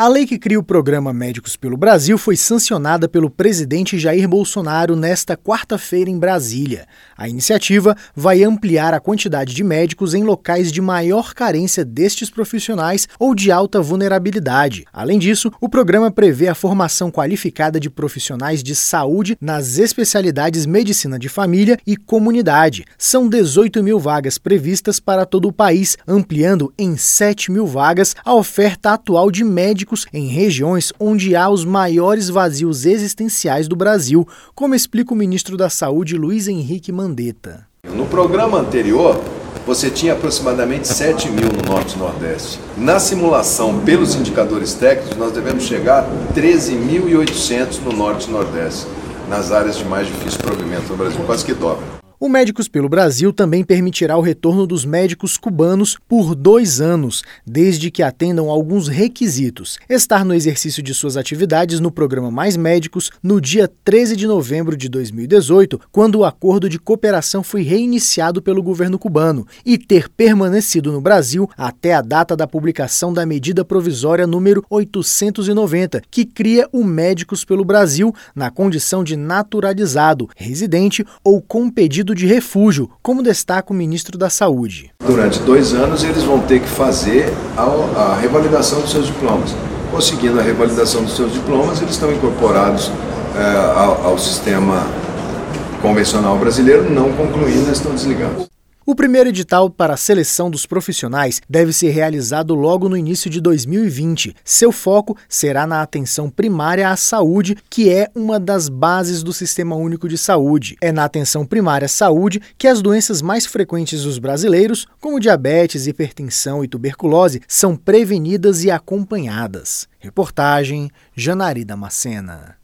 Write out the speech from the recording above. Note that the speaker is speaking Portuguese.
A lei que cria o programa Médicos pelo Brasil foi sancionada pelo presidente Jair Bolsonaro nesta quarta-feira em Brasília. A iniciativa vai ampliar a quantidade de médicos em locais de maior carência destes profissionais ou de alta vulnerabilidade. Além disso, o programa prevê a formação qualificada de profissionais de saúde nas especialidades medicina de família e comunidade. São 18 mil vagas previstas para todo o país, ampliando em 7 mil vagas a oferta atual de médicos em regiões onde há os maiores vazios existenciais do Brasil, como explica o ministro da Saúde Luiz Henrique Mandetta. No programa anterior, você tinha aproximadamente 7 mil no Norte e Nordeste. Na simulação, pelos indicadores técnicos, nós devemos chegar a 13.800 no Norte e Nordeste, nas áreas de mais difícil provimento no Brasil, quase que dobra. O Médicos pelo Brasil também permitirá o retorno dos médicos cubanos por dois anos, desde que atendam alguns requisitos: estar no exercício de suas atividades no programa Mais Médicos no dia 13 de novembro de 2018, quando o acordo de cooperação foi reiniciado pelo governo cubano, e ter permanecido no Brasil até a data da publicação da medida provisória número 890, que cria o Médicos pelo Brasil na condição de naturalizado, residente ou com pedido pedido de refúgio, como destaca o ministro da Saúde. Durante dois anos, eles vão ter que fazer a, a revalidação dos seus diplomas. Conseguindo a revalidação dos seus diplomas, eles estão incorporados é, ao, ao sistema convencional brasileiro, não concluindo, estão desligados. O primeiro edital para a seleção dos profissionais deve ser realizado logo no início de 2020. Seu foco será na atenção primária à saúde, que é uma das bases do Sistema Único de Saúde. É na atenção primária à saúde que as doenças mais frequentes dos brasileiros, como diabetes, hipertensão e tuberculose, são prevenidas e acompanhadas. Reportagem Janari Damascena.